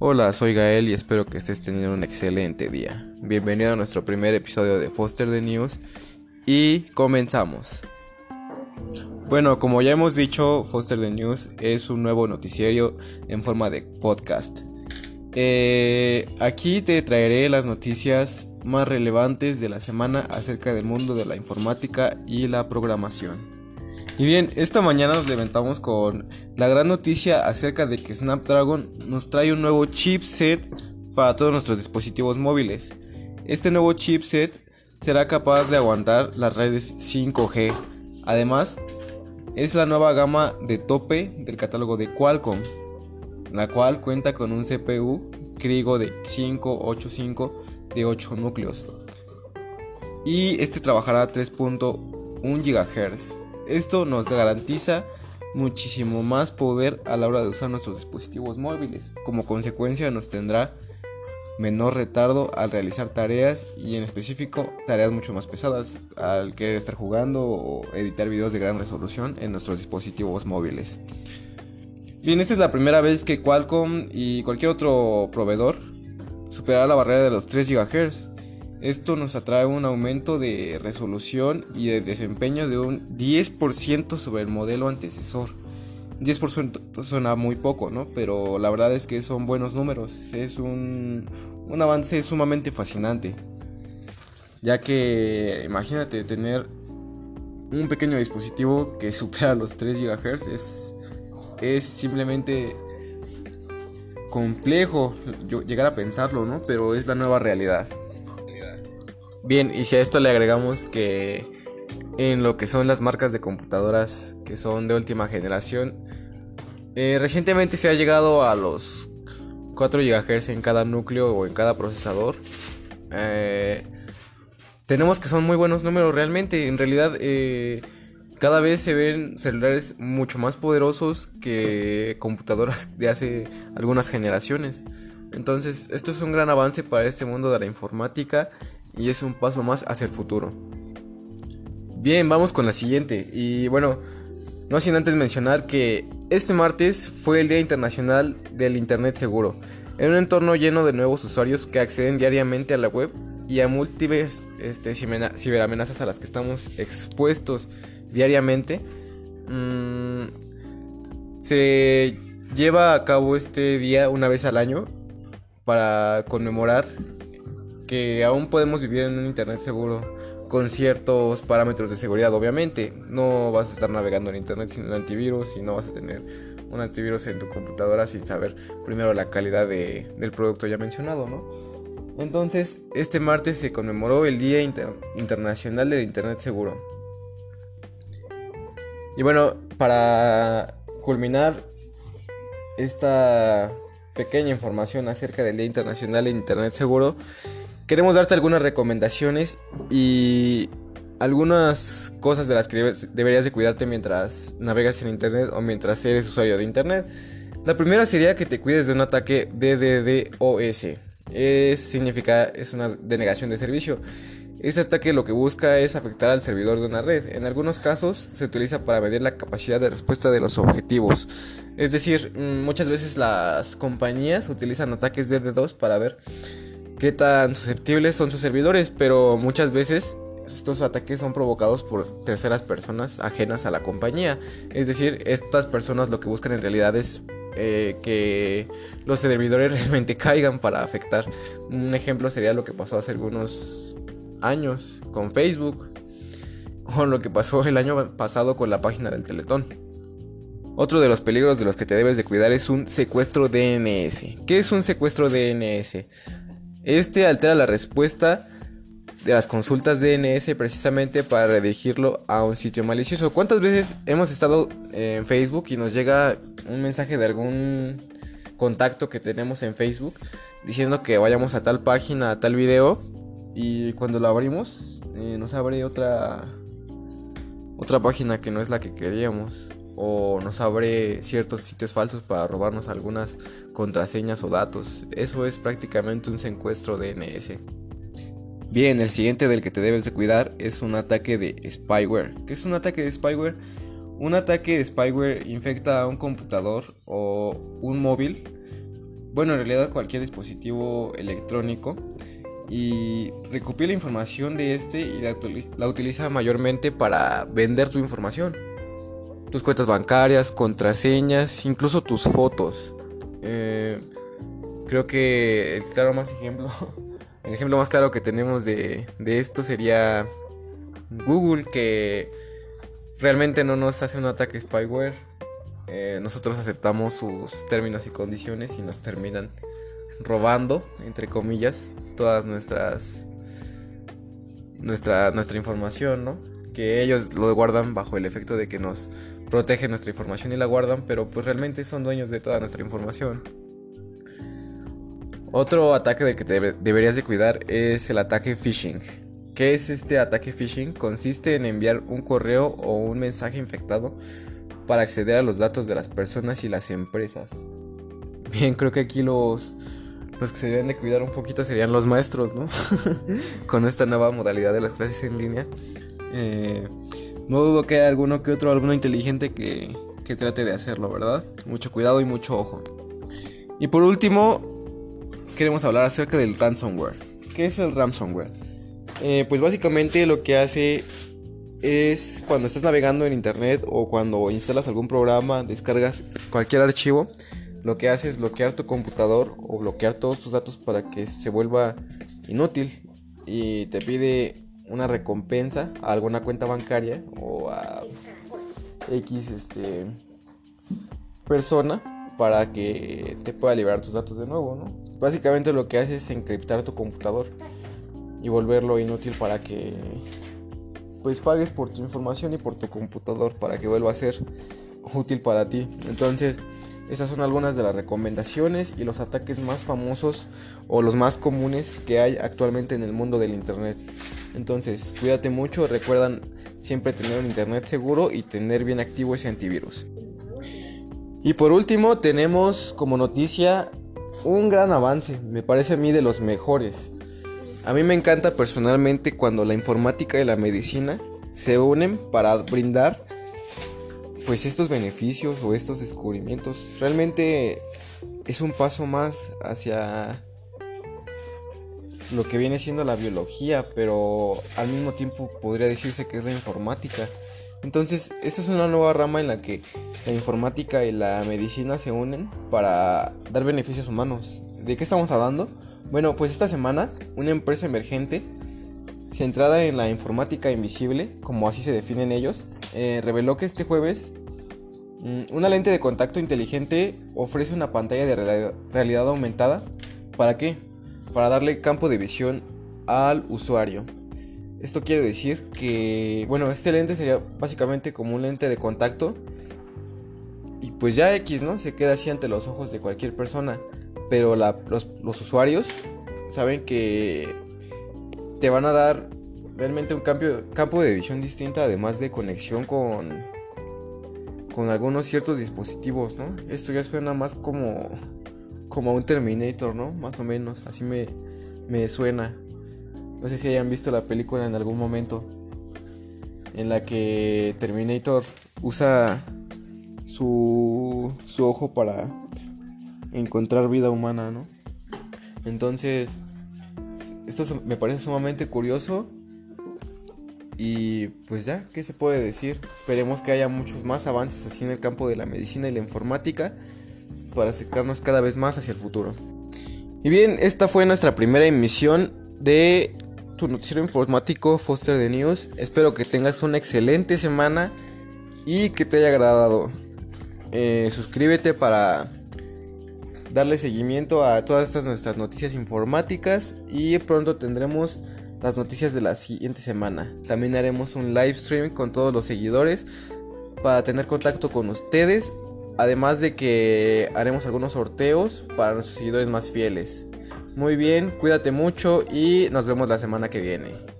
Hola, soy Gael y espero que estés teniendo un excelente día. Bienvenido a nuestro primer episodio de Foster the News y comenzamos. Bueno, como ya hemos dicho, Foster the News es un nuevo noticiario en forma de podcast. Eh, aquí te traeré las noticias más relevantes de la semana acerca del mundo de la informática y la programación. Y bien, esta mañana nos levantamos con la gran noticia acerca de que Snapdragon nos trae un nuevo chipset para todos nuestros dispositivos móviles. Este nuevo chipset será capaz de aguantar las redes 5G. Además, es la nueva gama de tope del catálogo de Qualcomm, la cual cuenta con un CPU Crigo de 585 de 8 núcleos. Y este trabajará a 3.1 GHz. Esto nos garantiza muchísimo más poder a la hora de usar nuestros dispositivos móviles. Como consecuencia nos tendrá menor retardo al realizar tareas y en específico tareas mucho más pesadas al querer estar jugando o editar videos de gran resolución en nuestros dispositivos móviles. Bien, esta es la primera vez que Qualcomm y cualquier otro proveedor superará la barrera de los 3 GHz esto nos atrae un aumento de resolución y de desempeño de un 10% sobre el modelo antecesor. 10% suena muy poco, ¿no? Pero la verdad es que son buenos números. Es un, un avance sumamente fascinante. Ya que imagínate tener un pequeño dispositivo que supera los 3 GHz. Es, es simplemente complejo llegar a pensarlo, ¿no? Pero es la nueva realidad. Bien, y si a esto le agregamos que en lo que son las marcas de computadoras que son de última generación, eh, recientemente se ha llegado a los 4 GHz en cada núcleo o en cada procesador. Eh, tenemos que son muy buenos números realmente. En realidad, eh, cada vez se ven celulares mucho más poderosos que computadoras de hace algunas generaciones. Entonces, esto es un gran avance para este mundo de la informática y es un paso más hacia el futuro. Bien, vamos con la siguiente. Y bueno, no sin antes mencionar que este martes fue el Día Internacional del Internet Seguro, en un entorno lleno de nuevos usuarios que acceden diariamente a la web y a múltiples este, ciberamenazas a las que estamos expuestos diariamente. Mm, se lleva a cabo este día una vez al año para conmemorar que aún podemos vivir en un internet seguro con ciertos parámetros de seguridad, obviamente. No vas a estar navegando en internet sin un antivirus y no vas a tener un antivirus en tu computadora sin saber primero la calidad del producto ya mencionado, ¿no? Entonces, este martes se conmemoró el Día Internacional del Internet Seguro. Y bueno, para culminar esta pequeña información acerca del Día Internacional del Internet Seguro, queremos darte algunas recomendaciones y algunas cosas de las que deberías de cuidarte mientras navegas en internet o mientras eres usuario de internet. La primera sería que te cuides de un ataque DDoS. Es, significa, es una denegación de servicio. Este ataque lo que busca es afectar al servidor de una red. En algunos casos se utiliza para medir la capacidad de respuesta de los objetivos. Es decir, mm, muchas veces las compañías utilizan ataques DDoS para ver qué tan susceptibles son sus servidores, pero muchas veces estos ataques son provocados por terceras personas ajenas a la compañía. Es decir, estas personas lo que buscan en realidad es eh, que los servidores realmente caigan para afectar. Un ejemplo sería lo que pasó hace algunos años con Facebook, o lo que pasó el año pasado con la página del Teletón. Otro de los peligros de los que te debes de cuidar es un secuestro DNS. ¿Qué es un secuestro DNS? Este altera la respuesta de las consultas DNS precisamente para redirigirlo a un sitio malicioso. ¿Cuántas veces hemos estado en Facebook y nos llega un mensaje de algún contacto que tenemos en Facebook diciendo que vayamos a tal página, a tal video y cuando lo abrimos eh, nos abre otra otra página que no es la que queríamos? O nos abre ciertos sitios falsos para robarnos algunas contraseñas o datos. Eso es prácticamente un secuestro DNS. Bien, el siguiente del que te debes de cuidar es un ataque de spyware. ¿Qué es un ataque de spyware? Un ataque de spyware infecta a un computador o un móvil bueno, en realidad cualquier dispositivo electrónico y recopila información de este y la, utiliza mayormente para vender tu información. Tus cuentas bancarias, contraseñas, incluso tus fotos. Eh, creo que el claro más ejemplo, el ejemplo más claro que tenemos de, esto sería Google que realmente no nos hace un ataque spyware. Eh, nosotros aceptamos sus términos y condiciones y nos terminan robando, entre comillas, todas nuestras nuestra nuestra información, ¿no? Que ellos lo guardan bajo el efecto de que nos protegen nuestra información y la guardan, pero pues realmente son dueños de toda nuestra información. Otro ataque del que deberías de cuidar es el ataque phishing. ¿Qué es este ataque phishing? Consiste en enviar un correo o un mensaje infectado para acceder a los datos de las personas y las empresas. Bien, creo que aquí los los que se deben de cuidar un poquito serían los maestros, ¿no? Con esta nueva modalidad de las clases en línea. Eh, no dudo que haya alguno que otro alumno inteligente que, que trate de hacerlo, ¿verdad? Mucho cuidado y mucho ojo. Y por último, queremos hablar acerca del ransomware. ¿Qué es el ransomware? Eh, pues básicamente lo que hace es cuando estás navegando en internet o cuando instalas algún programa, descargas cualquier archivo, lo que hace es bloquear tu computador o bloquear todos tus datos para que se vuelva inútil y te pide una recompensa a alguna cuenta bancaria X este persona para que te pueda liberar tus datos de nuevo, ¿no? Básicamente lo que hace es encriptar tu computador y volverlo inútil para que pues pagues por tu información y por tu computador para que vuelva a ser útil para ti. Entonces, esas son algunas de las recomendaciones y los ataques más famosos o los más comunes que hay actualmente en el mundo del Internet. Entonces, cuídate mucho, recuerdan siempre tener un Internet seguro y tener bien activo ese antivirus. Y por último, tenemos como noticia un gran avance, me parece a mí de los mejores. A mí me encanta personalmente cuando la informática y la medicina se unen para brindar pues estos beneficios o estos descubrimientos realmente es un paso más hacia lo que viene siendo la biología, pero al mismo tiempo podría decirse que es la informática. Entonces, esta es una nueva rama en la que la informática y la medicina se unen para dar beneficios humanos. ¿De qué estamos hablando? Bueno, pues esta semana una empresa emergente centrada en la informática invisible, como así se definen ellos, eh, reveló que este jueves mm, una lente de contacto inteligente ofrece una pantalla de realidad aumentada. ¿Para qué? Para darle campo de visión al usuario. Esto quiere decir que, bueno, este lente sería básicamente como un lente de contacto. Y pues ya X, ¿no? Se queda así ante los ojos de cualquier persona. Pero los, los usuarios saben que te van a dar realmente un cambio, campo de visión distinta, además de conexión con, con algunos ciertos dispositivos, ¿no? Esto ya suena más como, como un Terminator, ¿no? Más o menos, así me, me suena. No sé si hayan visto la película en algún momento en la que Terminator usa su, su ojo para encontrar vida humana, ¿no? Entonces, esto me parece sumamente curioso. Y pues ya, ¿qué se puede decir? Esperemos que haya muchos más avances así en el campo de la medicina y la informática para acercarnos cada vez más hacia el futuro. Y bien, esta fue nuestra primera emisión de tu noticiero informático Foster de News. Espero que tengas una excelente semana y que te haya agradado. Eh, suscríbete para darle seguimiento a todas estas nuestras noticias informáticas y pronto tendremos las noticias de la siguiente semana. También haremos un live stream con todos los seguidores para tener contacto con ustedes, además de que haremos algunos sorteos para nuestros seguidores más fieles. Muy bien, cuídate mucho y nos vemos la semana que viene.